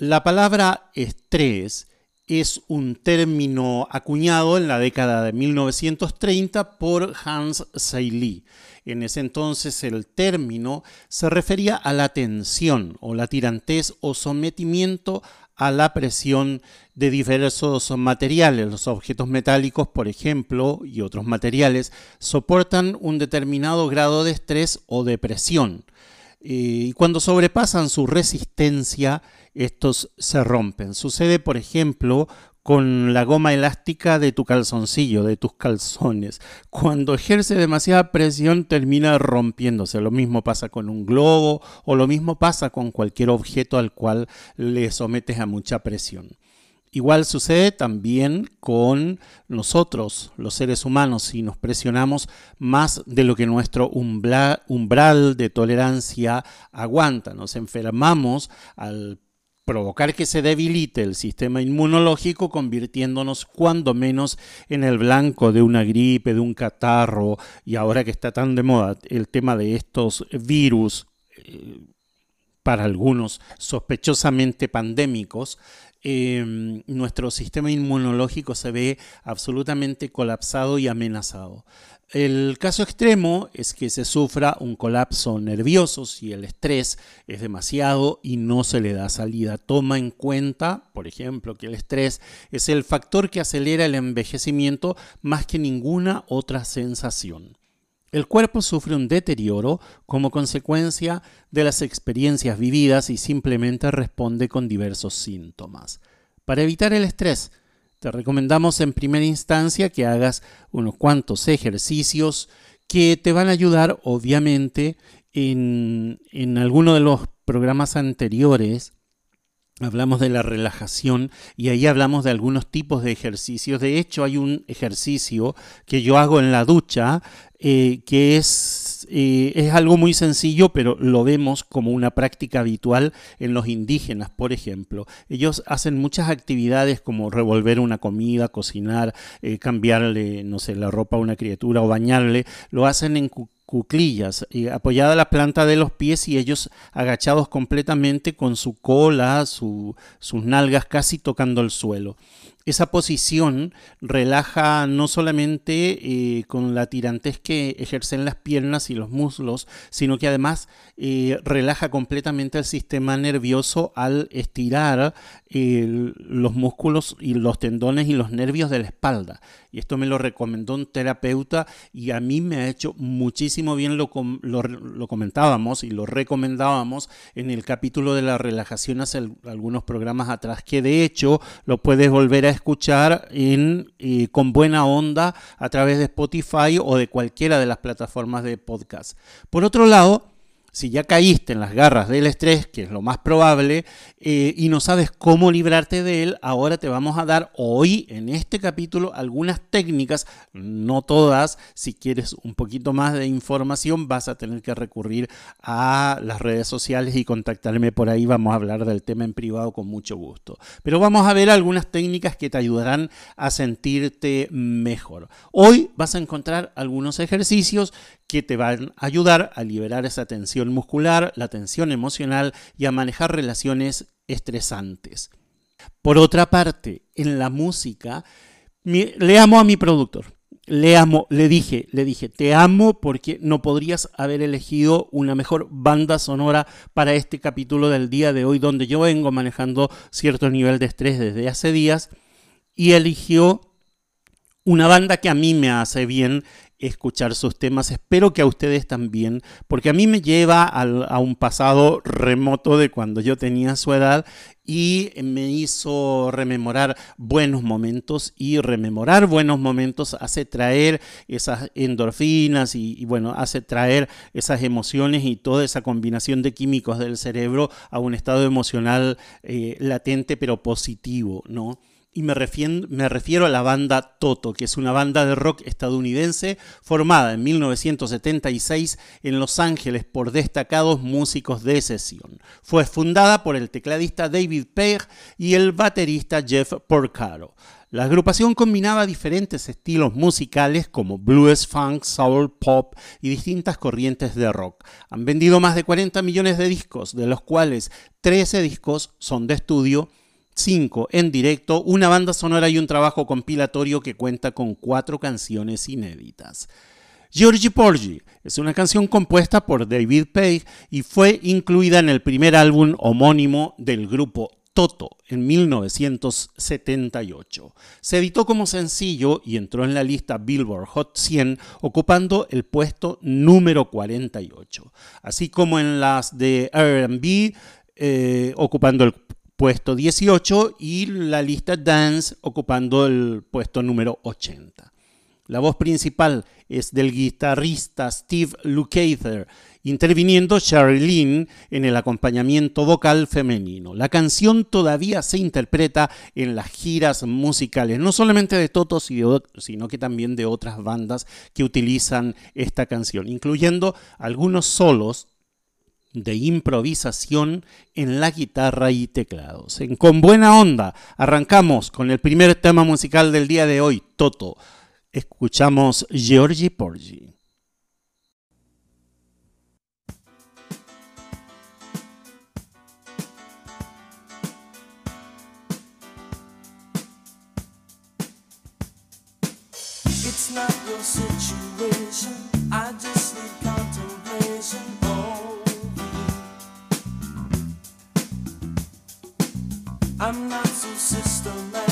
La palabra estrés es un término acuñado en la década de 1930 por Hans Seily. En ese entonces el término se refería a la tensión o la tirantez o sometimiento a la presión de diversos materiales. Los objetos metálicos, por ejemplo, y otros materiales, soportan un determinado grado de estrés o de presión. Eh, y cuando sobrepasan su resistencia, estos se rompen. Sucede, por ejemplo, con la goma elástica de tu calzoncillo, de tus calzones. Cuando ejerce demasiada presión termina rompiéndose. Lo mismo pasa con un globo o lo mismo pasa con cualquier objeto al cual le sometes a mucha presión. Igual sucede también con nosotros, los seres humanos, si nos presionamos más de lo que nuestro umbral de tolerancia aguanta. Nos enfermamos al provocar que se debilite el sistema inmunológico, convirtiéndonos cuando menos en el blanco de una gripe, de un catarro, y ahora que está tan de moda el tema de estos virus, eh, para algunos sospechosamente pandémicos, Em, nuestro sistema inmunológico se ve absolutamente colapsado y amenazado. El caso extremo es que se sufra un colapso nervioso si el estrés es demasiado y no se le da salida. Toma en cuenta, por ejemplo, que el estrés es el factor que acelera el envejecimiento más que ninguna otra sensación. El cuerpo sufre un deterioro como consecuencia de las experiencias vividas y simplemente responde con diversos síntomas. Para evitar el estrés, te recomendamos en primera instancia que hagas unos cuantos ejercicios que te van a ayudar, obviamente, en, en alguno de los programas anteriores hablamos de la relajación y ahí hablamos de algunos tipos de ejercicios. De hecho, hay un ejercicio que yo hago en la ducha eh, que es, eh, es algo muy sencillo, pero lo vemos como una práctica habitual en los indígenas, por ejemplo. Ellos hacen muchas actividades como revolver una comida, cocinar, eh, cambiarle, no sé, la ropa a una criatura o bañarle. Lo hacen en cuclillas, apoyada la planta de los pies y ellos agachados completamente con su cola, sus nalgas casi tocando el suelo. Esa posición relaja no solamente eh, con la tirantez que ejercen las piernas y los muslos, sino que además eh, relaja completamente el sistema nervioso al estirar eh, los músculos y los tendones y los nervios de la espalda. Y esto me lo recomendó un terapeuta y a mí me ha hecho muchísimo bien, lo, lo, comentábamos y lo recomendábamos en el capítulo de la relajación hace algunos programas atrás, que de hecho lo puedes volver a escuchar en, eh, con buena onda a través de Spotify o de cualquiera de las plataformas de podcast. Por otro lado, si ya caíste en las garras del estrés, que es lo más probable, eh, y no sabes cómo librarte de él, ahora te vamos a dar hoy en este capítulo algunas técnicas, no todas, si quieres un poquito más de información vas a tener que recurrir a las redes sociales y contactarme por ahí, vamos a hablar del tema en privado con mucho gusto. Pero vamos a ver algunas técnicas que te ayudarán a sentirte mejor. Hoy vas a encontrar algunos ejercicios que te van a ayudar a liberar esa tensión muscular, la tensión emocional y a manejar relaciones estresantes. Por otra parte, en la música, le amo a mi productor. Le amo, le dije, le dije, te amo porque no podrías haber elegido una mejor banda sonora para este capítulo del día de hoy, donde yo vengo manejando cierto nivel de estrés desde hace días y eligió una banda que a mí me hace bien escuchar sus temas. Espero que a ustedes también, porque a mí me lleva a un pasado remoto de cuando yo tenía su edad y me hizo rememorar buenos momentos y rememorar buenos momentos hace traer esas endorfinas y, bueno, hace traer esas emociones y toda esa combinación de químicos del cerebro a un estado emocional eh, latente pero positivo, ¿no? Y me refiero, a la banda Toto, que es una banda de rock estadounidense formada en 1976 en Los Ángeles por destacados músicos de sesión. Fue fundada por el tecladista David Pegg y el baterista Jeff Porcaro. La agrupación combinaba diferentes estilos musicales como blues, funk, soul, pop y distintas corrientes de rock. Han vendido más de 40 millones de discos, de los cuales 13 discos son de estudio 5 en directo, una banda sonora y un trabajo compilatorio que cuenta con cuatro canciones inéditas. Georgie Porgy es una canción compuesta por David Page y fue incluida en el primer álbum homónimo del grupo Toto en 1978. Se editó como sencillo y entró en la lista Billboard Hot 100 ocupando el puesto número 48, así como en las de RB eh, ocupando el puesto 18 y la lista Dance ocupando el puesto número 80. La voz principal es del guitarrista Steve Lukather, interviniendo Lynn en el acompañamiento vocal femenino. La canción todavía se interpreta en las giras musicales, no solamente de Toto, sino que también de otras bandas que utilizan esta canción, incluyendo algunos solos de improvisación en la guitarra y teclados. En Con Buena Onda arrancamos con el primer tema musical del día de hoy, Toto. Escuchamos Georgie Porgy. It's not your situation. I just need contemplation. I'm not so systematic,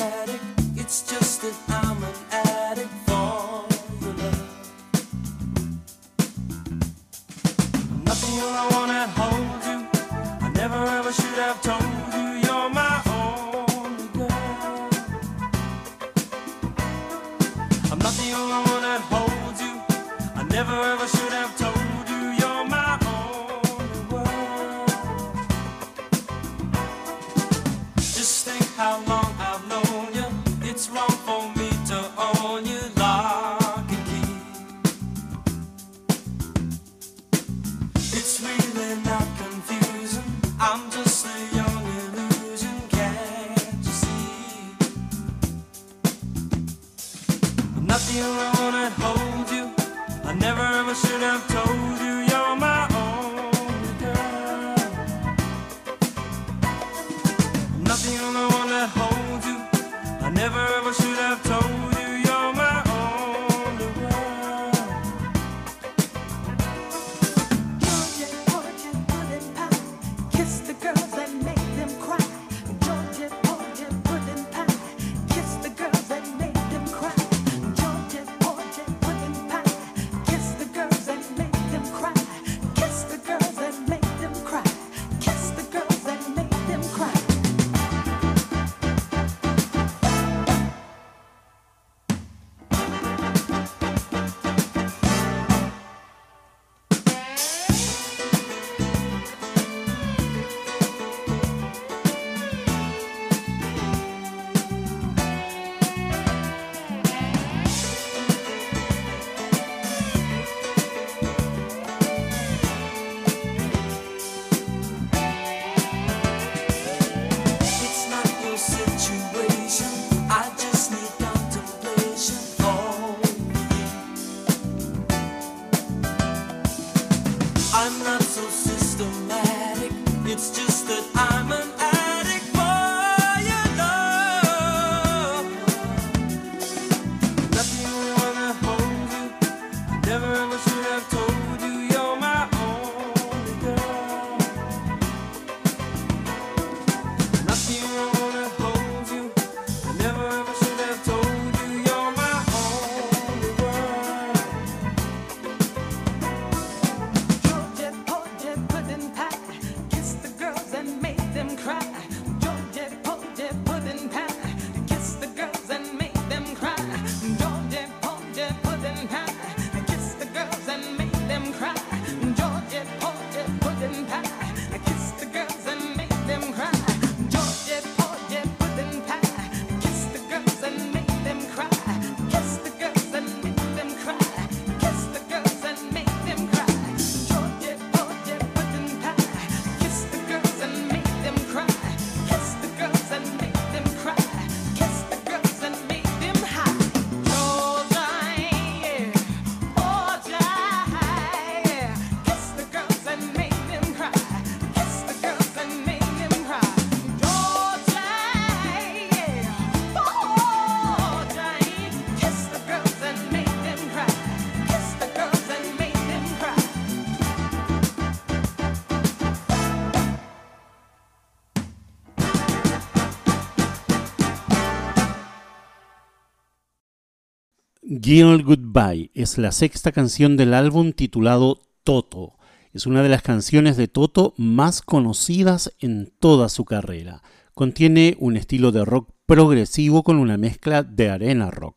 Girl Goodbye es la sexta canción del álbum titulado Toto. Es una de las canciones de Toto más conocidas en toda su carrera. Contiene un estilo de rock progresivo con una mezcla de arena rock.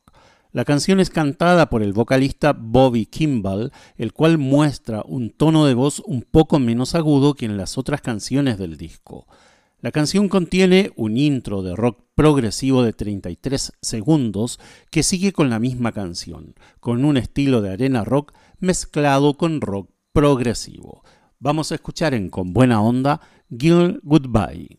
La canción es cantada por el vocalista Bobby Kimball, el cual muestra un tono de voz un poco menos agudo que en las otras canciones del disco. La canción contiene un intro de rock progresivo de 33 segundos que sigue con la misma canción, con un estilo de arena rock mezclado con rock progresivo. Vamos a escuchar en Con Buena Onda Girl Goodbye.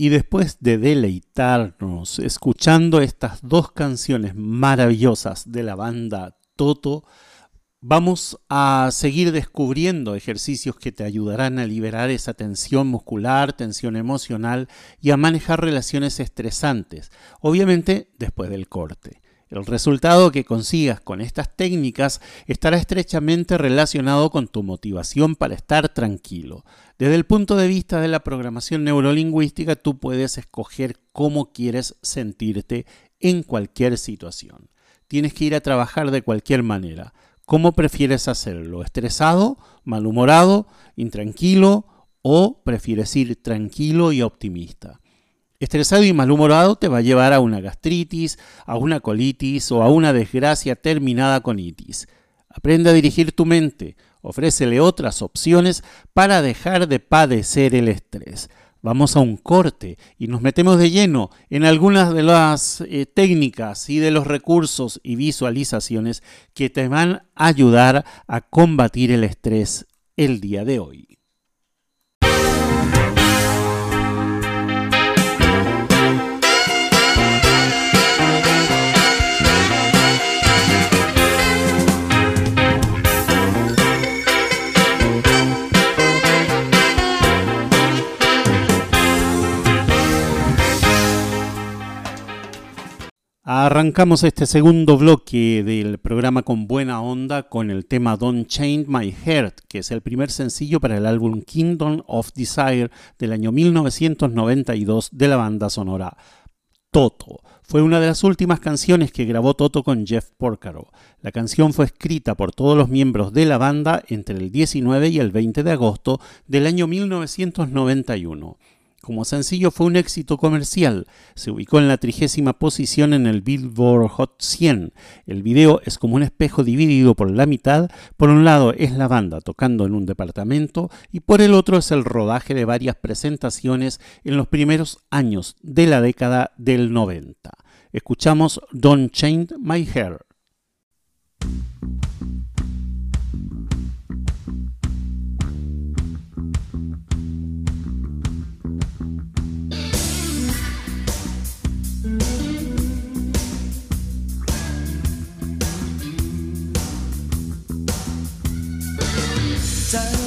Y después de deleitarnos escuchando estas dos canciones maravillosas de la banda Toto, vamos a seguir descubriendo ejercicios que te ayudarán a liberar esa tensión muscular, tensión emocional y a manejar relaciones estresantes, obviamente después del corte. El resultado que consigas con estas técnicas estará estrechamente relacionado con tu motivación para estar tranquilo. Desde el punto de vista de la programación neurolingüística, tú puedes escoger cómo quieres sentirte en cualquier situación. Tienes que ir a trabajar de cualquier manera. ¿Cómo prefieres hacerlo? ¿Estresado, malhumorado, intranquilo o prefieres ir tranquilo y optimista? Estresado y malhumorado te va a llevar a una gastritis, a una colitis o a una desgracia terminada con itis. Aprende a dirigir tu mente, ofrécele otras opciones para dejar de padecer el estrés. Vamos a un corte y nos metemos de lleno en algunas de las eh, técnicas y de los recursos y visualizaciones que te van a ayudar a combatir el estrés el día de hoy. Arrancamos este segundo bloque del programa con buena onda con el tema Don't Change My Heart, que es el primer sencillo para el álbum Kingdom of Desire del año 1992 de la banda sonora Toto. Fue una de las últimas canciones que grabó Toto con Jeff Porcaro. La canción fue escrita por todos los miembros de la banda entre el 19 y el 20 de agosto del año 1991. Como sencillo fue un éxito comercial, se ubicó en la trigésima posición en el Billboard Hot 100. El video es como un espejo dividido por la mitad, por un lado es la banda tocando en un departamento y por el otro es el rodaje de varias presentaciones en los primeros años de la década del 90. Escuchamos Don't Change My Hair. time.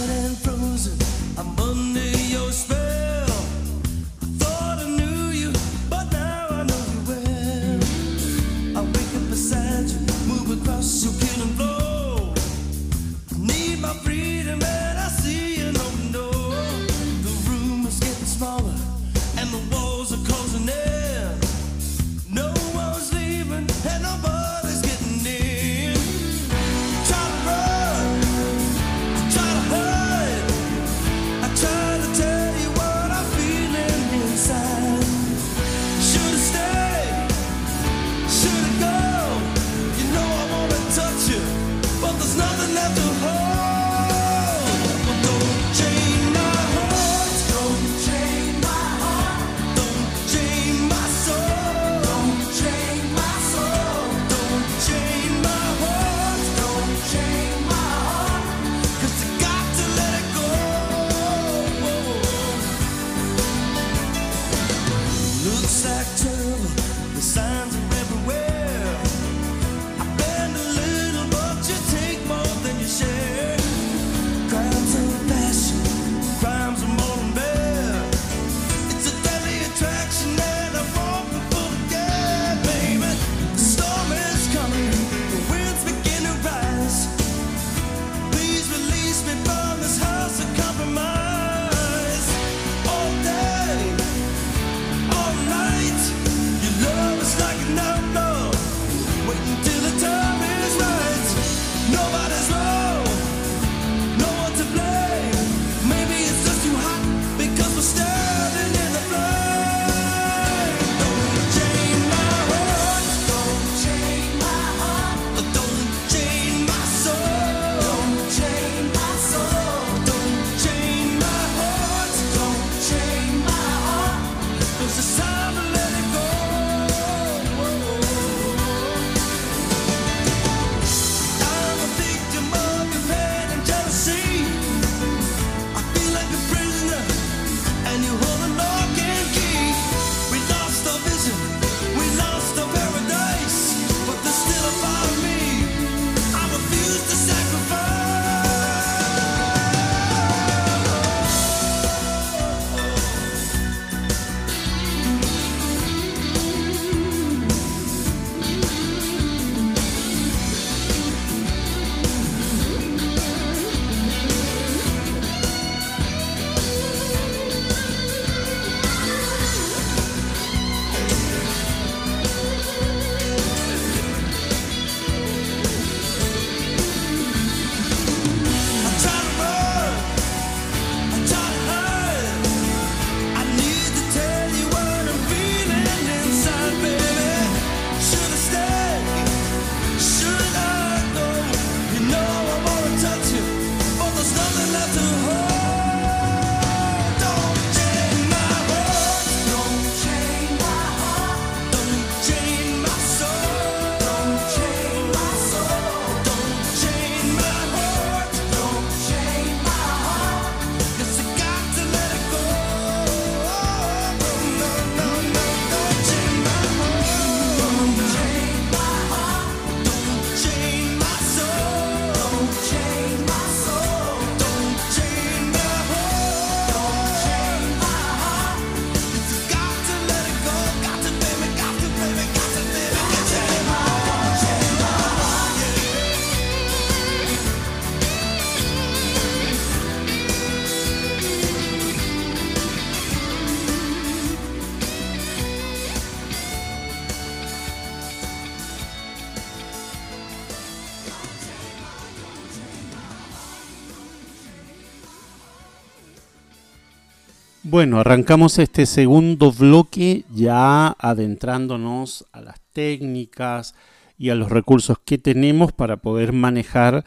Bueno, arrancamos este segundo bloque ya adentrándonos a las técnicas y a los recursos que tenemos para poder manejar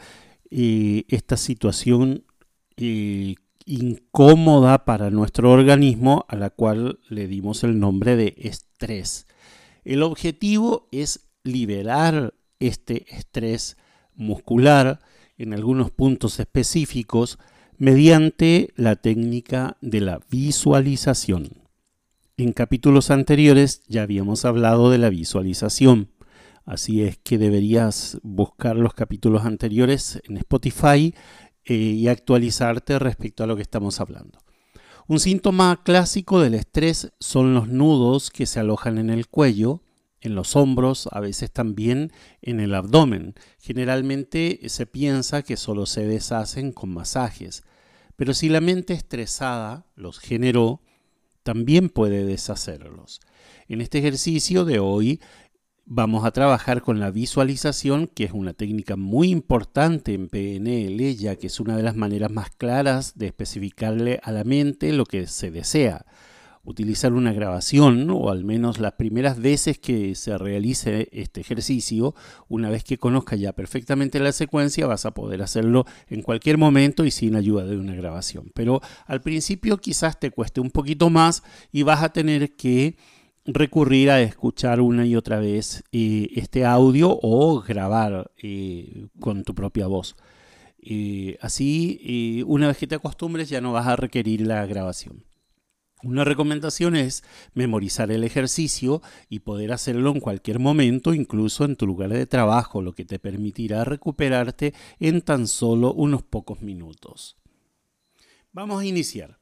eh, esta situación eh, incómoda para nuestro organismo a la cual le dimos el nombre de estrés. El objetivo es liberar este estrés muscular en algunos puntos específicos mediante la técnica de la visualización. En capítulos anteriores ya habíamos hablado de la visualización, así es que deberías buscar los capítulos anteriores en Spotify eh, y actualizarte respecto a lo que estamos hablando. Un síntoma clásico del estrés son los nudos que se alojan en el cuello, en los hombros, a veces también en el abdomen. Generalmente se piensa que solo se deshacen con masajes, pero si la mente estresada los generó, también puede deshacerlos. En este ejercicio de hoy vamos a trabajar con la visualización, que es una técnica muy importante en PNL, ya que es una de las maneras más claras de especificarle a la mente lo que se desea utilizar una grabación, o al menos las primeras veces que se realice este ejercicio, una vez que conozca ya perfectamente la secuencia, vas a poder hacerlo en cualquier momento y sin ayuda de una grabación. Pero al principio quizás te cueste un poquito más y vas a tener que recurrir a escuchar una y otra vez eh, este audio o grabar eh, con tu propia voz. Eh, así, una vez que te acostumbres, ya no vas a requerir la grabación. Una recomendación es memorizar el ejercicio y poder hacerlo en cualquier momento, incluso en tu lugar de trabajo, lo que te permitirá recuperarte en tan solo unos pocos minutos. Vamos a iniciar.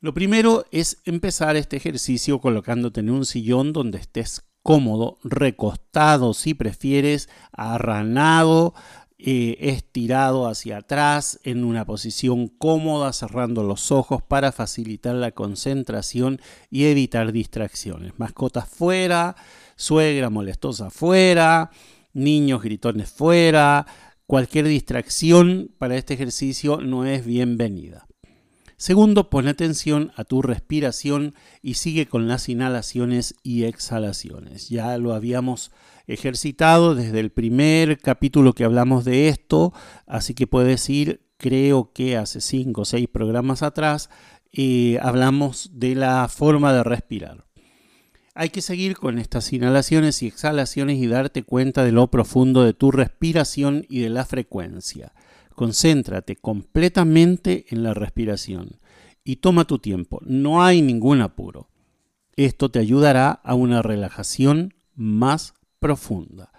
Lo primero es empezar este ejercicio colocándote en un sillón donde estés cómodo, recostado si prefieres, arranado, eh, estirado hacia atrás en una posición cómoda, cerrando los ojos para facilitar la concentración y evitar distracciones. Mascotas fuera, suegra molestosa fuera, niños gritones fuera, cualquier distracción para este ejercicio no es bienvenida. Segundo, pon atención a tu respiración y sigue con las inhalaciones y exhalaciones. Ya lo habíamos ejercitado desde el primer capítulo que hablamos de esto, así que puedes ir, creo que hace cinco o seis programas atrás, hablamos de la forma de respirar. Hay que seguir con estas inhalaciones y exhalaciones y darte cuenta de lo profundo de tu respiración y de la frecuencia. Concéntrate completamente en la respiración y toma tu tiempo. No hay ningún apuro. Esto te ayudará a una relajación más profunda.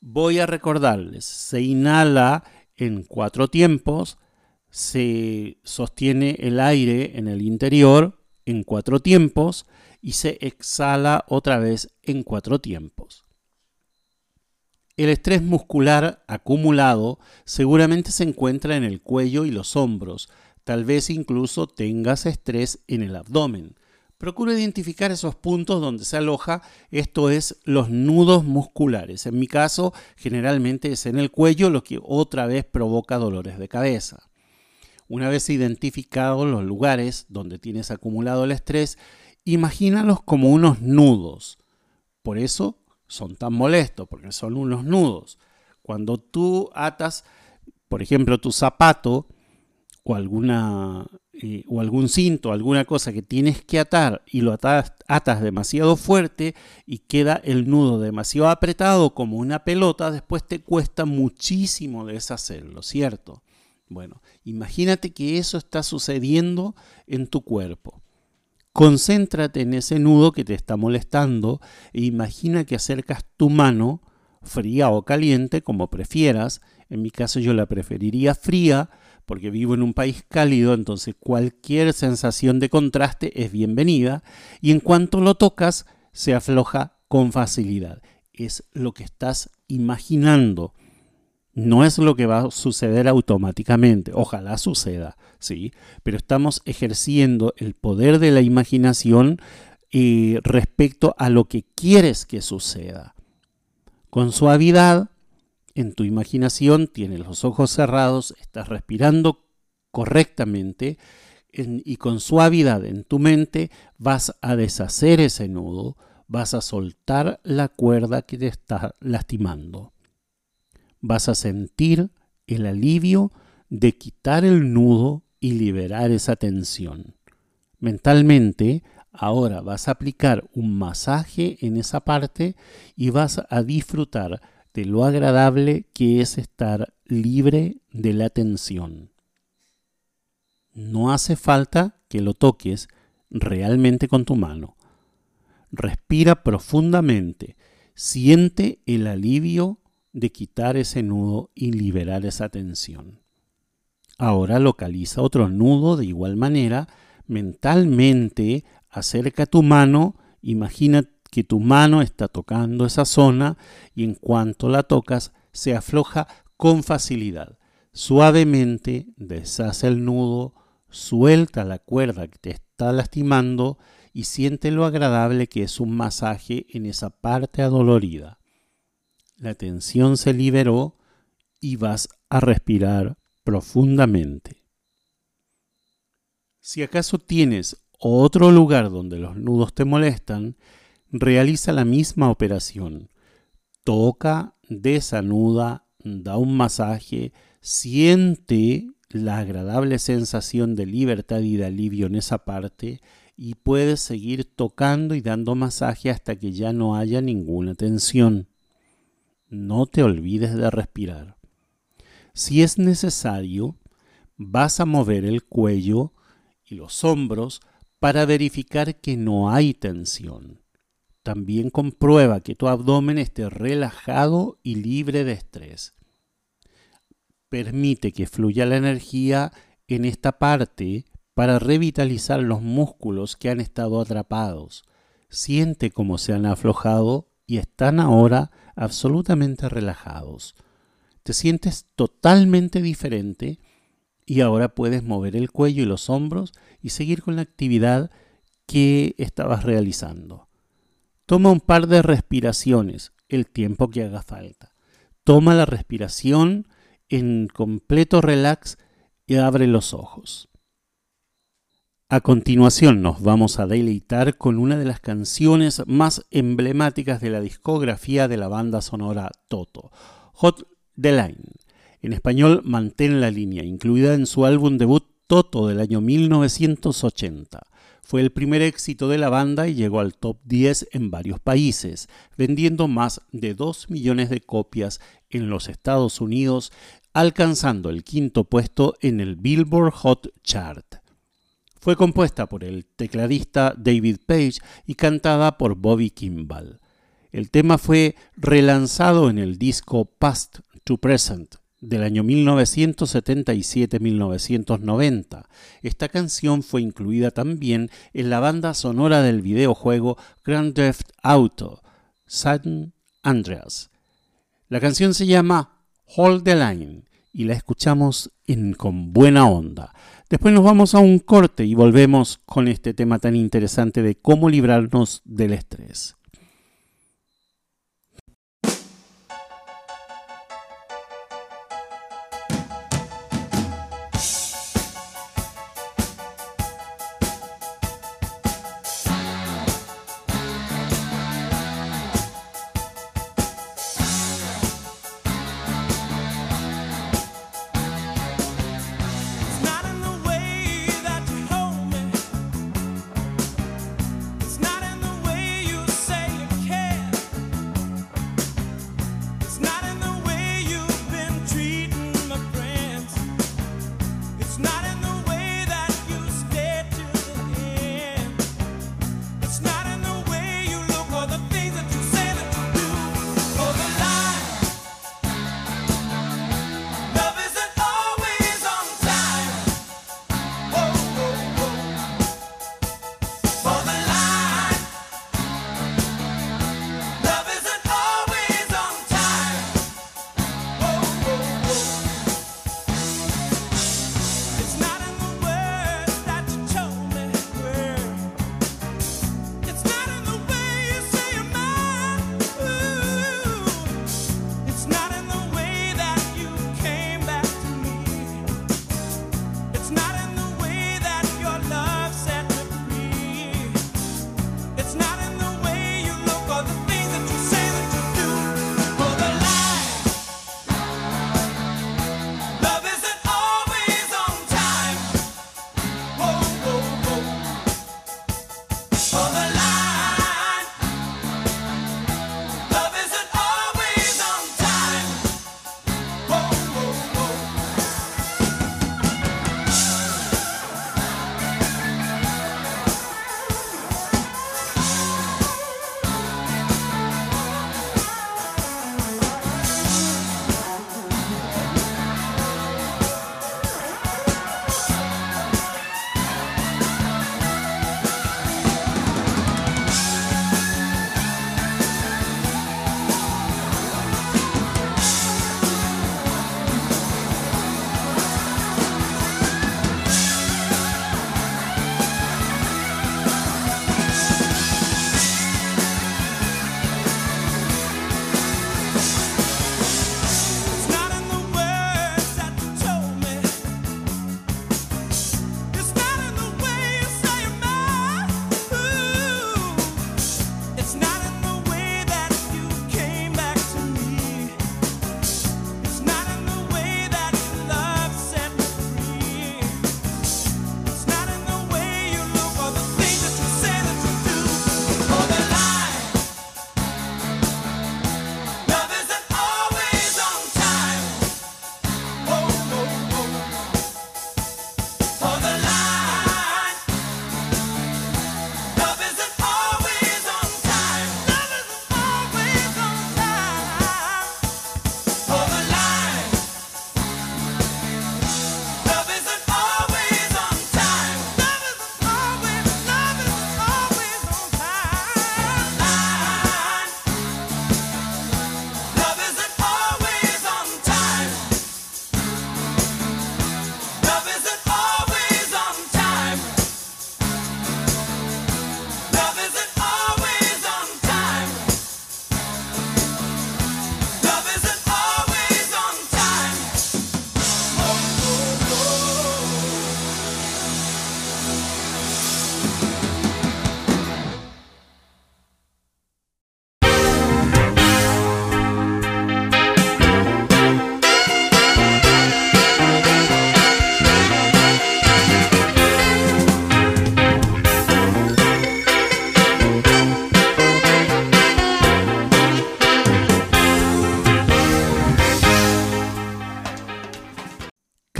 Voy a recordarles, se inhala en cuatro tiempos, se sostiene el aire en el interior en cuatro tiempos y se exhala otra vez en cuatro tiempos. El estrés muscular acumulado seguramente se encuentra en el cuello y los hombros, tal vez incluso tengas estrés en el abdomen. Procura identificar esos puntos donde se aloja, esto es los nudos musculares. En mi caso, generalmente es en el cuello, lo que otra vez provoca dolores de cabeza. Una vez identificados los lugares donde tienes acumulado el estrés, imagínalos como unos nudos. Por eso son tan molestos, porque son unos nudos. Cuando tú atas, por ejemplo, tu zapato o, alguna, eh, o algún cinto, alguna cosa que tienes que atar y lo atas, atas demasiado fuerte y queda el nudo demasiado apretado como una pelota, después te cuesta muchísimo deshacerlo, ¿cierto? Bueno, imagínate que eso está sucediendo en tu cuerpo. Concéntrate en ese nudo que te está molestando e imagina que acercas tu mano, fría o caliente, como prefieras. En mi caso yo la preferiría fría porque vivo en un país cálido, entonces cualquier sensación de contraste es bienvenida y en cuanto lo tocas se afloja con facilidad. Es lo que estás imaginando. No es lo que va a suceder automáticamente, ojalá suceda, ¿sí? Pero estamos ejerciendo el poder de la imaginación eh, respecto a lo que quieres que suceda. Con suavidad, en tu imaginación tienes los ojos cerrados, estás respirando correctamente, y con suavidad en tu mente vas a deshacer ese nudo, vas a soltar la cuerda que te está lastimando. Vas a sentir el alivio de quitar el nudo y liberar esa tensión. Mentalmente, ahora vas a aplicar un masaje en esa parte y vas a disfrutar de lo agradable que es estar libre de la tensión. No hace falta que lo toques realmente con tu mano. Respira profundamente, siente el alivio de quitar ese nudo y liberar esa tensión. Ahora localiza otro nudo de igual manera, mentalmente acerca tu mano, imagina que tu mano está tocando esa zona y en cuanto la tocas se afloja con facilidad. Suavemente deshace el nudo, suelta la cuerda que te está lastimando y siente lo agradable que es un masaje en esa parte adolorida. La tensión se liberó y vas a respirar profundamente. Si acaso tienes otro lugar donde los nudos te molestan, realiza la misma operación. Toca, desanuda, da un masaje, siente la agradable sensación de libertad y de alivio en esa parte y puedes seguir tocando y dando masaje hasta que ya no haya ninguna tensión. No te olvides de respirar. Si es necesario, vas a mover el cuello y los hombros para verificar que no hay tensión. También comprueba que tu abdomen esté relajado y libre de estrés. Permite que fluya la energía en esta parte para revitalizar los músculos que han estado atrapados. Siente cómo se han aflojado y están ahora absolutamente relajados. Te sientes totalmente diferente y ahora puedes mover el cuello y los hombros y seguir con la actividad que estabas realizando. Toma un par de respiraciones, el tiempo que haga falta. Toma la respiración en completo relax y abre los ojos. A continuación nos vamos a deleitar con una de las canciones más emblemáticas de la discografía de la banda sonora Toto, Hot the Line. En español, Mantén la línea, incluida en su álbum debut Toto del año 1980. Fue el primer éxito de la banda y llegó al top 10 en varios países, vendiendo más de 2 millones de copias en los Estados Unidos, alcanzando el quinto puesto en el Billboard Hot Chart. Fue compuesta por el tecladista David Page y cantada por Bobby Kimball. El tema fue relanzado en el disco Past to Present del año 1977-1990. Esta canción fue incluida también en la banda sonora del videojuego Grand Theft Auto, San Andreas. La canción se llama Hold the Line y la escuchamos Con Buena Onda. Después nos vamos a un corte y volvemos con este tema tan interesante de cómo librarnos del estrés.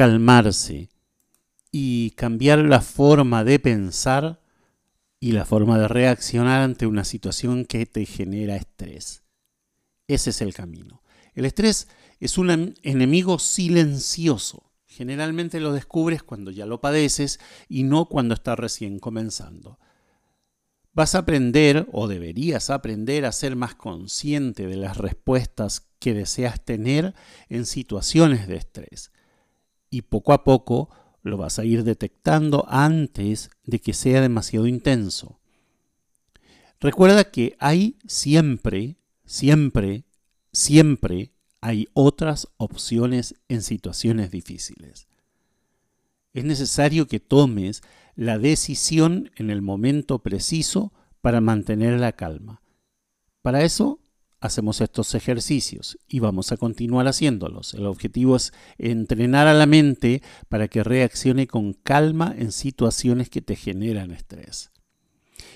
Calmarse y cambiar la forma de pensar y la forma de reaccionar ante una situación que te genera estrés. Ese es el camino. El estrés es un enemigo silencioso. Generalmente lo descubres cuando ya lo padeces y no cuando está recién comenzando. Vas a aprender o deberías aprender a ser más consciente de las respuestas que deseas tener en situaciones de estrés. Y poco a poco lo vas a ir detectando antes de que sea demasiado intenso. Recuerda que hay siempre, siempre, siempre hay otras opciones en situaciones difíciles. Es necesario que tomes la decisión en el momento preciso para mantener la calma. Para eso hacemos estos ejercicios y vamos a continuar haciéndolos. El objetivo es entrenar a la mente para que reaccione con calma en situaciones que te generan estrés.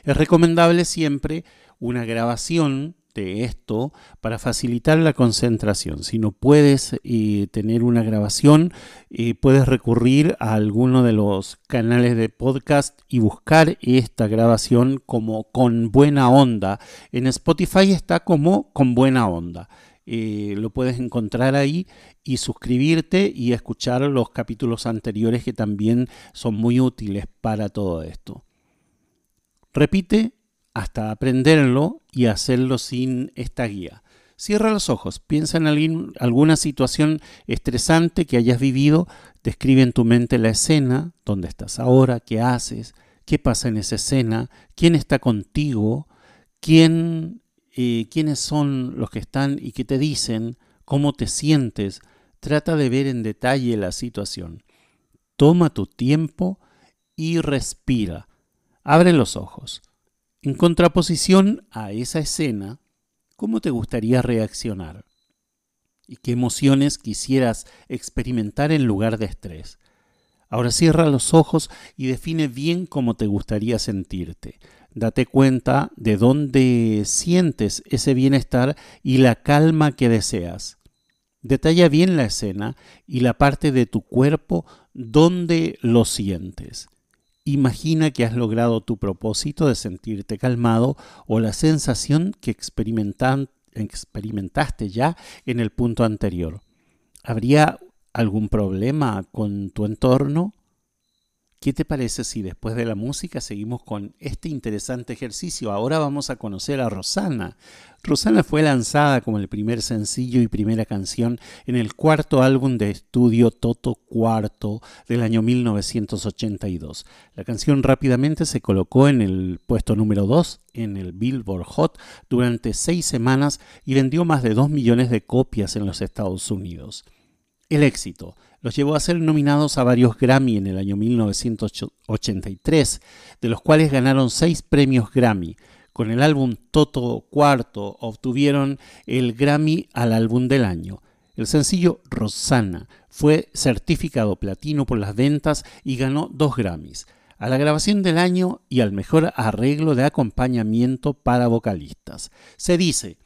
Es recomendable siempre una grabación esto para facilitar la concentración. Si no puedes eh, tener una grabación, eh, puedes recurrir a alguno de los canales de podcast y buscar esta grabación como con buena onda. En Spotify está como con buena onda. Eh, lo puedes encontrar ahí y suscribirte y escuchar los capítulos anteriores que también son muy útiles para todo esto. Repite hasta aprenderlo y hacerlo sin esta guía. Cierra los ojos, piensa en alguna situación estresante que hayas vivido, describe en tu mente la escena, dónde estás ahora, qué haces, qué pasa en esa escena, quién está contigo, quién, eh, quiénes son los que están y qué te dicen, cómo te sientes. Trata de ver en detalle la situación. Toma tu tiempo y respira. Abre los ojos. En contraposición a esa escena, ¿cómo te gustaría reaccionar? ¿Y qué emociones quisieras experimentar en lugar de estrés? Ahora cierra los ojos y define bien cómo te gustaría sentirte. Date cuenta de dónde sientes ese bienestar y la calma que deseas. Detalla bien la escena y la parte de tu cuerpo donde lo sientes. Imagina que has logrado tu propósito de sentirte calmado o la sensación que experimentaste ya en el punto anterior. ¿Habría algún problema con tu entorno? ¿Qué te parece si después de la música seguimos con este interesante ejercicio? Ahora vamos a conocer a Rosana. Rosana fue lanzada como el primer sencillo y primera canción en el cuarto álbum de estudio Toto Cuarto del año 1982. La canción rápidamente se colocó en el puesto número 2 en el Billboard Hot durante seis semanas y vendió más de 2 millones de copias en los Estados Unidos. El éxito los llevó a ser nominados a varios Grammy en el año 1983, de los cuales ganaron seis premios Grammy. Con el álbum Toto Cuarto obtuvieron el Grammy al álbum del año. El sencillo Rosana fue certificado platino por las ventas y ganó dos Grammys, a la grabación del año y al mejor arreglo de acompañamiento para vocalistas. Se dice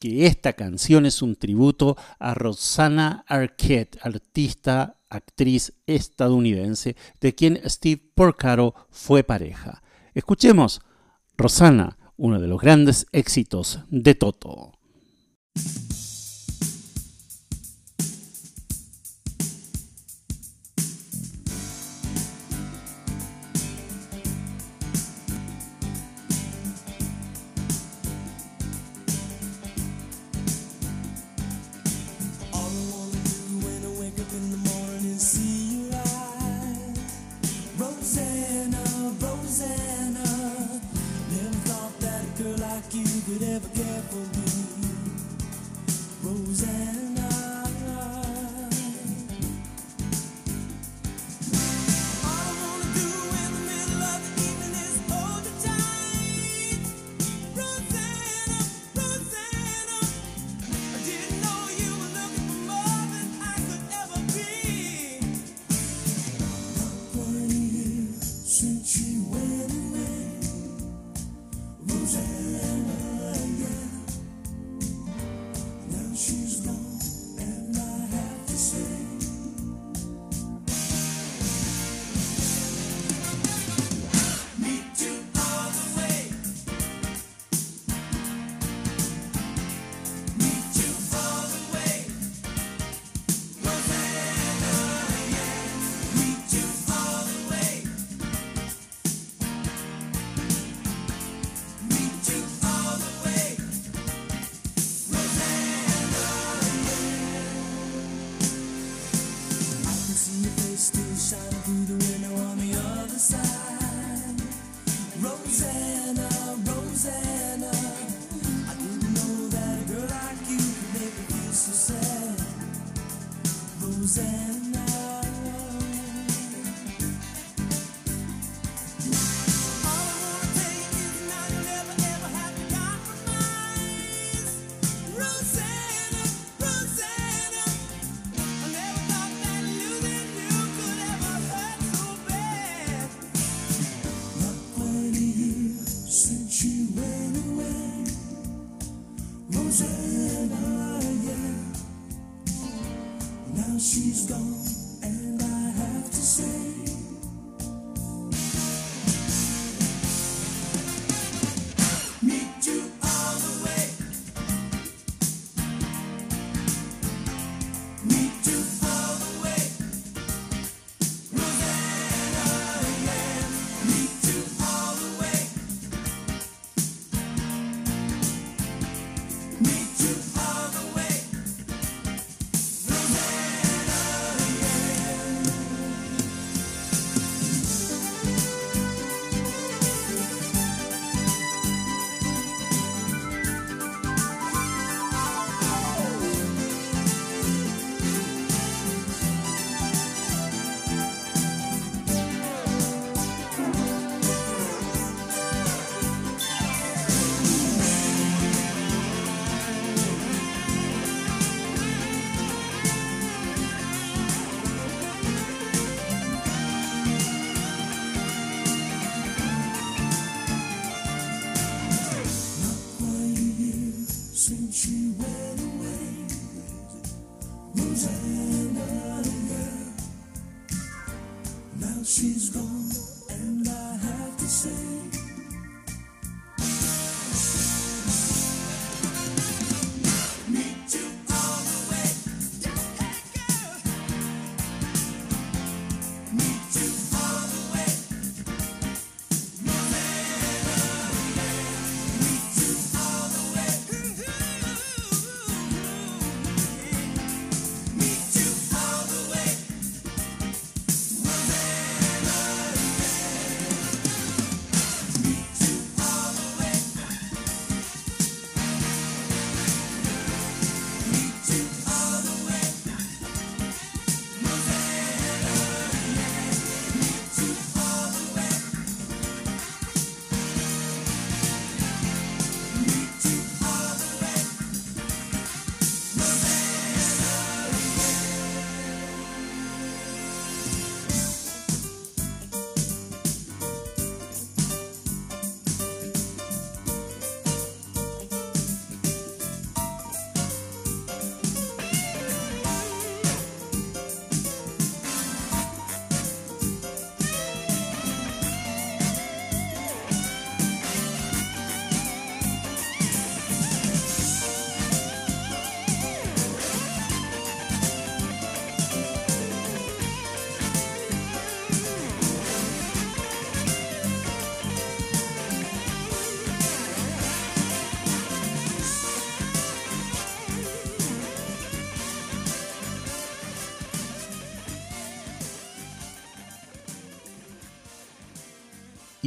que esta canción es un tributo a Rosanna Arquette, artista, actriz estadounidense, de quien Steve Porcaro fue pareja. Escuchemos Rosanna, uno de los grandes éxitos de Toto. could ever care for me.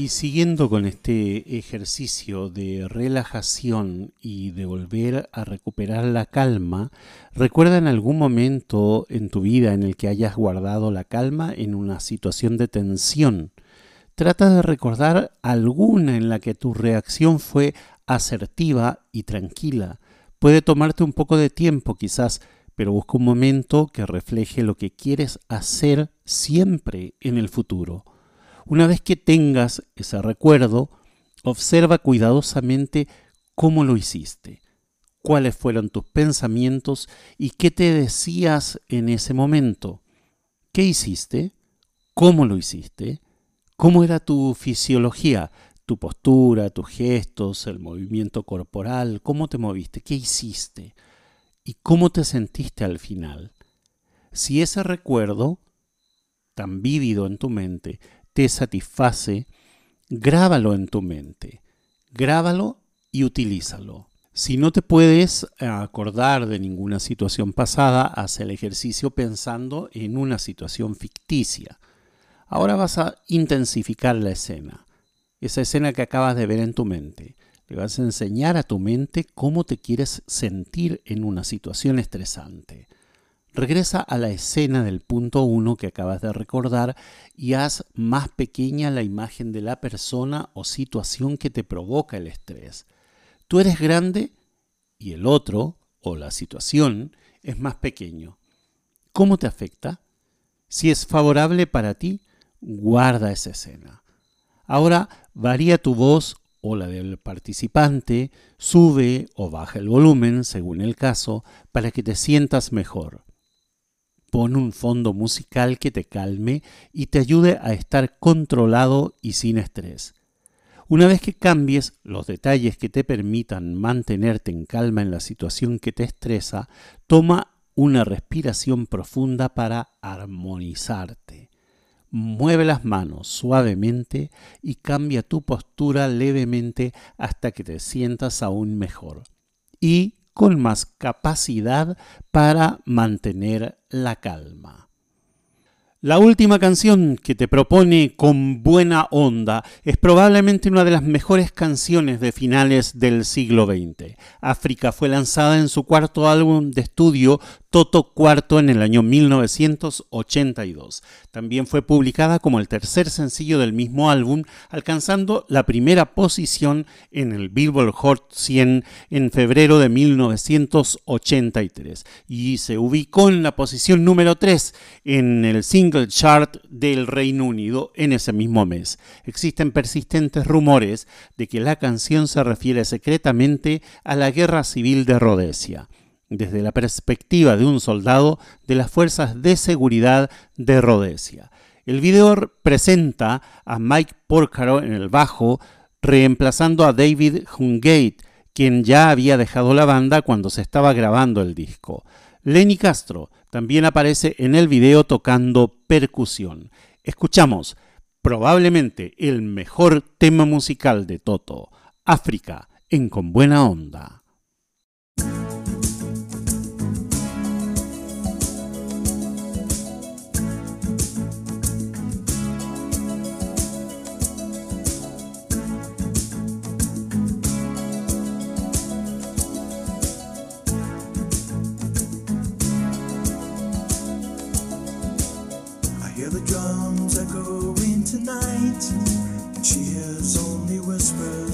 Y siguiendo con este ejercicio de relajación y de volver a recuperar la calma, recuerda en algún momento en tu vida en el que hayas guardado la calma en una situación de tensión. Trata de recordar alguna en la que tu reacción fue asertiva y tranquila. Puede tomarte un poco de tiempo quizás, pero busca un momento que refleje lo que quieres hacer siempre en el futuro. Una vez que tengas ese recuerdo, observa cuidadosamente cómo lo hiciste, cuáles fueron tus pensamientos y qué te decías en ese momento. ¿Qué hiciste? ¿Cómo lo hiciste? ¿Cómo era tu fisiología? Tu postura, tus gestos, el movimiento corporal, cómo te moviste, qué hiciste y cómo te sentiste al final. Si ese recuerdo, tan vívido en tu mente, te satisface, grábalo en tu mente, grábalo y utilízalo. Si no te puedes acordar de ninguna situación pasada, haz el ejercicio pensando en una situación ficticia. Ahora vas a intensificar la escena. esa escena que acabas de ver en tu mente. Le vas a enseñar a tu mente cómo te quieres sentir en una situación estresante. Regresa a la escena del punto 1 que acabas de recordar y haz más pequeña la imagen de la persona o situación que te provoca el estrés. Tú eres grande y el otro o la situación es más pequeño. ¿Cómo te afecta? Si es favorable para ti, guarda esa escena. Ahora varía tu voz o la del participante, sube o baja el volumen, según el caso, para que te sientas mejor. Pon un fondo musical que te calme y te ayude a estar controlado y sin estrés. Una vez que cambies los detalles que te permitan mantenerte en calma en la situación que te estresa, toma una respiración profunda para armonizarte. Mueve las manos suavemente y cambia tu postura levemente hasta que te sientas aún mejor. Y con más capacidad para mantener la calma. La última canción que te propone con buena onda es probablemente una de las mejores canciones de finales del siglo XX. África fue lanzada en su cuarto álbum de estudio Toto IV en el año 1982. También fue publicada como el tercer sencillo del mismo álbum, alcanzando la primera posición en el Billboard Hot 100 en febrero de 1983 y se ubicó en la posición número 3 en el single chart del Reino Unido en ese mismo mes. Existen persistentes rumores de que la canción se refiere secretamente a la guerra civil de Rhodesia desde la perspectiva de un soldado de las fuerzas de seguridad de Rhodesia. El video presenta a Mike Porcaro en el bajo, reemplazando a David Hungate, quien ya había dejado la banda cuando se estaba grabando el disco. Lenny Castro también aparece en el video tocando percusión. Escuchamos probablemente el mejor tema musical de Toto, África en Con Buena Onda.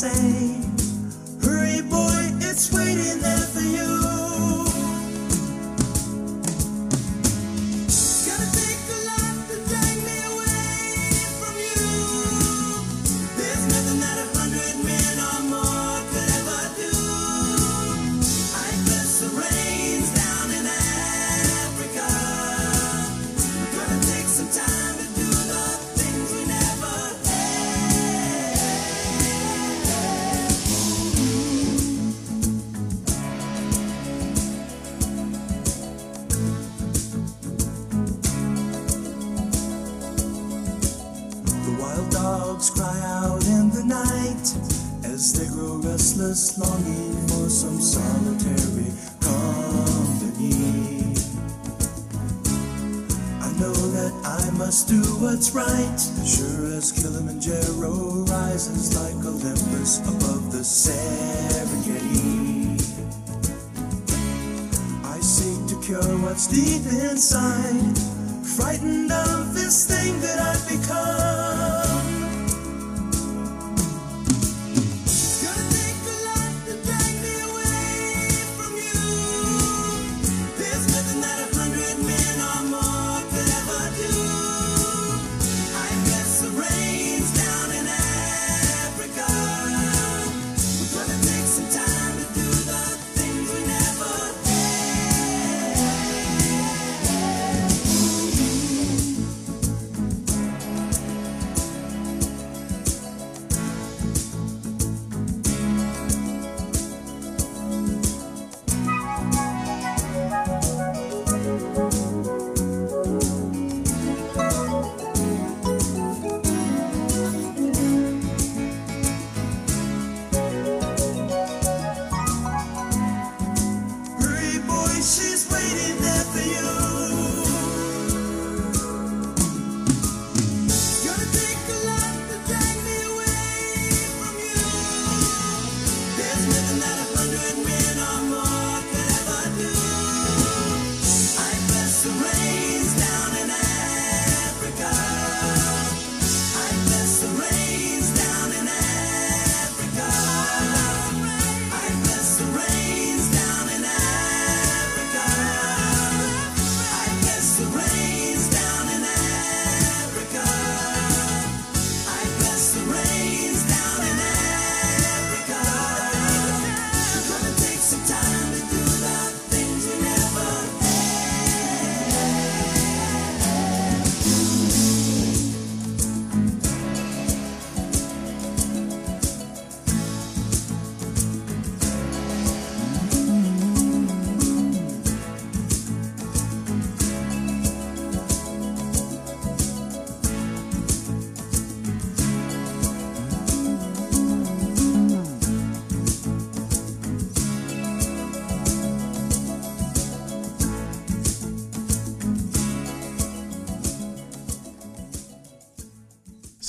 say,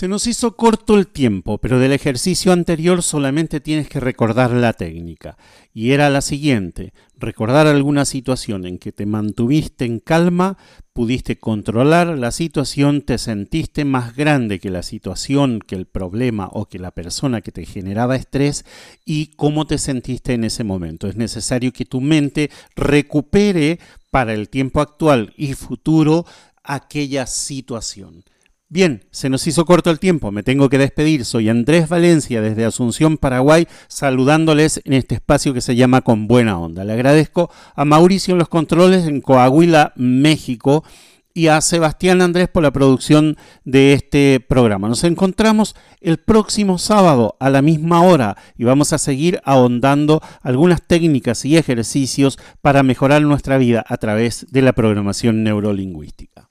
Se nos hizo corto el tiempo, pero del ejercicio anterior solamente tienes que recordar la técnica. Y era la siguiente, recordar alguna situación en que te mantuviste en calma, pudiste controlar la situación, te sentiste más grande que la situación, que el problema o que la persona que te generaba estrés y cómo te sentiste en ese momento. Es necesario que tu mente recupere para el tiempo actual y futuro aquella situación. Bien, se nos hizo corto el tiempo, me tengo que despedir. Soy Andrés Valencia desde Asunción, Paraguay, saludándoles en este espacio que se llama Con Buena Onda. Le agradezco a Mauricio en los controles en Coahuila, México, y a Sebastián Andrés por la producción de este programa. Nos encontramos el próximo sábado a la misma hora y vamos a seguir ahondando algunas técnicas y ejercicios para mejorar nuestra vida a través de la programación neurolingüística.